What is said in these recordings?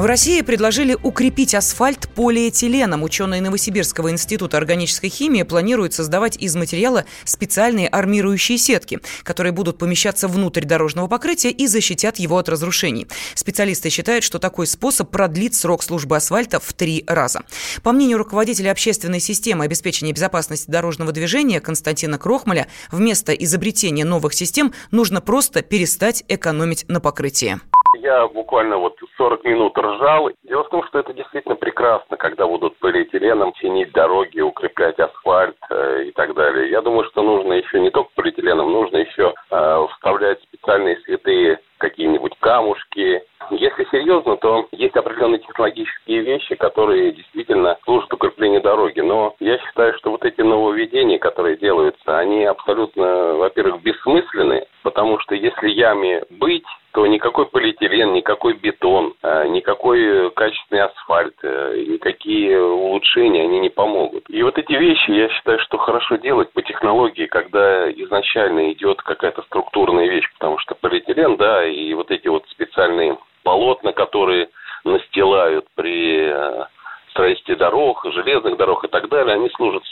В России предложили укрепить асфальт полиэтиленом. Ученые Новосибирского института органической химии планируют создавать из материала специальные армирующие сетки, которые будут помещаться внутрь дорожного покрытия и защитят его от разрушений. Специалисты считают, что такой способ продлит срок службы асфальта в три раза. По мнению руководителя общественной системы обеспечения безопасности дорожного движения Константина Крохмаля, вместо изобретения новых систем нужно просто перестать экономить на покрытии. Я буквально вот 40 минут ржал. Дело в том, что это действительно прекрасно, когда будут полиэтиленом чинить дороги, укреплять асфальт э, и так далее. Я думаю, что нужно еще не только полиэтиленом, нужно еще э, вставлять специальные святые какие-нибудь камушки. Если серьезно, то есть определенные технологические вещи, которые действительно служат укреплению дороги. Но я считаю, что вот эти нововведения, которые делаются, они абсолютно, во-первых, бессмысленны, потому что если яме быть, то никакой полиэтилен, никакой бетон, э, никакой качественный асфальт, э, никакие улучшения, они не помогут. И вот эти вещи, я считаю, что хорошо делать по технологии, когда изначально идет какая-то структурная вещь, потому что полиэтилен, да, и вот эти вот специальные полотна, которые настилают при э, строительстве дорог, железных дорог и так далее, они служат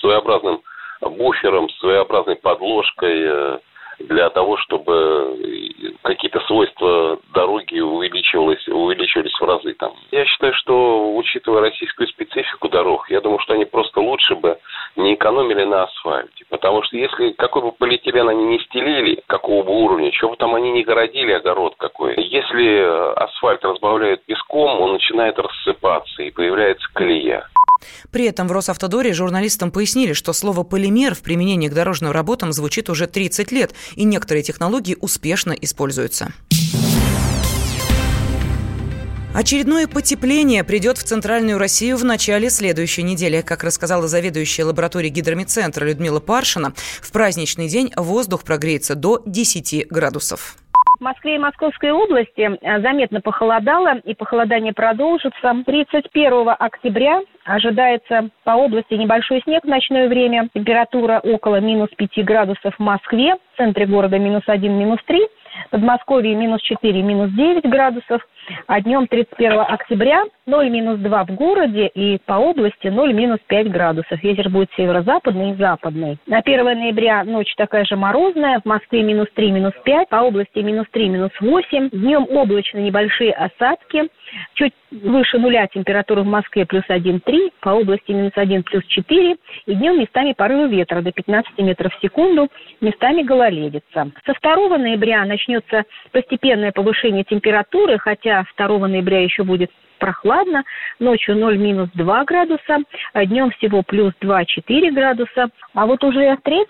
своеобразным буфером, своеобразной подложкой для того, чтобы какие-то свойства дороги увеличивались, увеличивались в разы. Там. Я считаю, что, учитывая российскую специфику дорог, я думаю, что они просто лучше бы не экономили на асфальте. Потому что если какой бы полиэтилен они не стелили, какого бы уровня, чего бы там они не городили, огород какой, если асфальт разбавляют песком, он начинает рассыпаться и появляется колея. При этом в Росавтодоре журналистам пояснили, что слово «полимер» в применении к дорожным работам звучит уже 30 лет, и некоторые технологии успешно используются. Очередное потепление придет в Центральную Россию в начале следующей недели. Как рассказала заведующая лабораторией гидромедцентра Людмила Паршина, в праздничный день воздух прогреется до 10 градусов. В Москве и Московской области э, заметно похолодало, и похолодание продолжится. 31 октября ожидается по области небольшой снег в ночное время. Температура около минус 5 градусов в Москве, в центре города минус 1, минус 3. Подмосковье минус 4, минус 9 градусов, а днем 31 октября 0 минус 2 в городе и по области 0 минус 5 градусов. Ветер будет северо-западный и западный. На 1 ноября ночь такая же морозная, в Москве минус 3, минус 5, по области минус 3, минус 8. Днем облачно небольшие осадки, чуть выше нуля температура в Москве плюс 1,3, по области минус 1, плюс 4. И днем местами порывы ветра до 15 метров в секунду, местами гололедица. Со 2 ноября начнется постепенное повышение температуры, хотя 2 ноября еще будет прохладно, ночью 0 минус 2 градуса, а днем всего плюс 2-4 градуса. А вот уже 3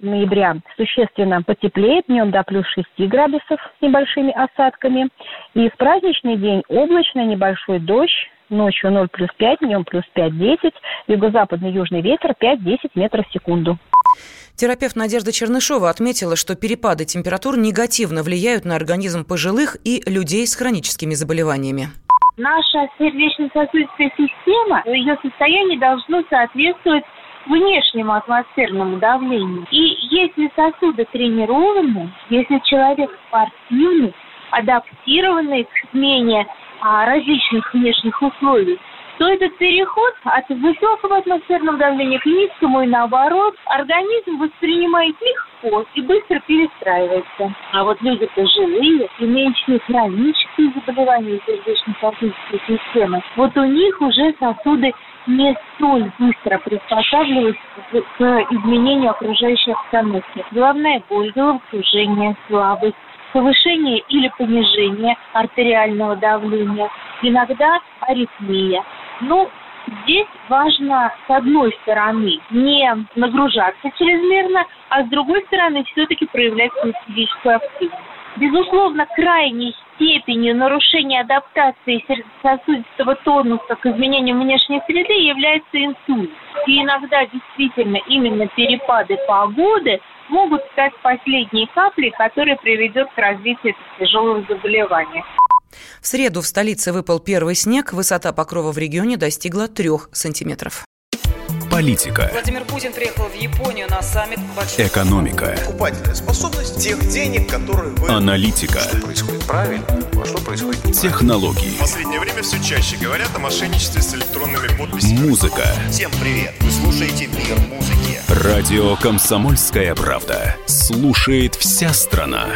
ноября существенно потеплеет, днем до плюс 6 градусов с небольшими осадками. И в праздничный день облачный небольшой дождь, ночью 0 плюс 5, днем плюс 5-10, юго-западный южный ветер 5-10 метров в секунду. Терапевт Надежда Чернышова отметила, что перепады температур негативно влияют на организм пожилых и людей с хроническими заболеваниями. Наша сердечно-сосудистая система, ее состояние должно соответствовать внешнему атмосферному давлению. И если сосуды тренированы, если человек спортивный, адаптированный к смене а, различных внешних условий, то этот переход от высокого атмосферного давления к низкому и наоборот организм воспринимает легко и быстро перестраивается. А вот люди пожилые, имеющие хронические заболевания сердечно-сосудистой системы, вот у них уже сосуды не столь быстро приспосабливаются к изменению окружающей обстановки. Головная боль, головокружение, слабость, повышение или понижение артериального давления, иногда аритмия. Ну, здесь важно, с одной стороны, не нагружаться чрезмерно, а с другой стороны, все-таки проявлять свою физическую активность. Безусловно, крайней степенью нарушения адаптации сердечно-сосудистого тонуса к изменению внешней среды является инсульт. И иногда действительно именно перепады погоды могут стать последней каплей, которая приведет к развитию тяжелого заболевания. В среду в столице выпал первый снег. Высота покрова в регионе достигла трех сантиметров. Политика. Владимир Путин приехал в Японию на саммит большой... Экономика. Покупательная способность тех денег, которые вы... Аналитика. Что происходит правильно, а что происходит происходит. Технологии. В последнее время все чаще говорят о мошенничестве с электронными подписями. Музыка. Всем привет! Вы слушаете «Мир музыки». Радио «Комсомольская правда». Слушает вся страна.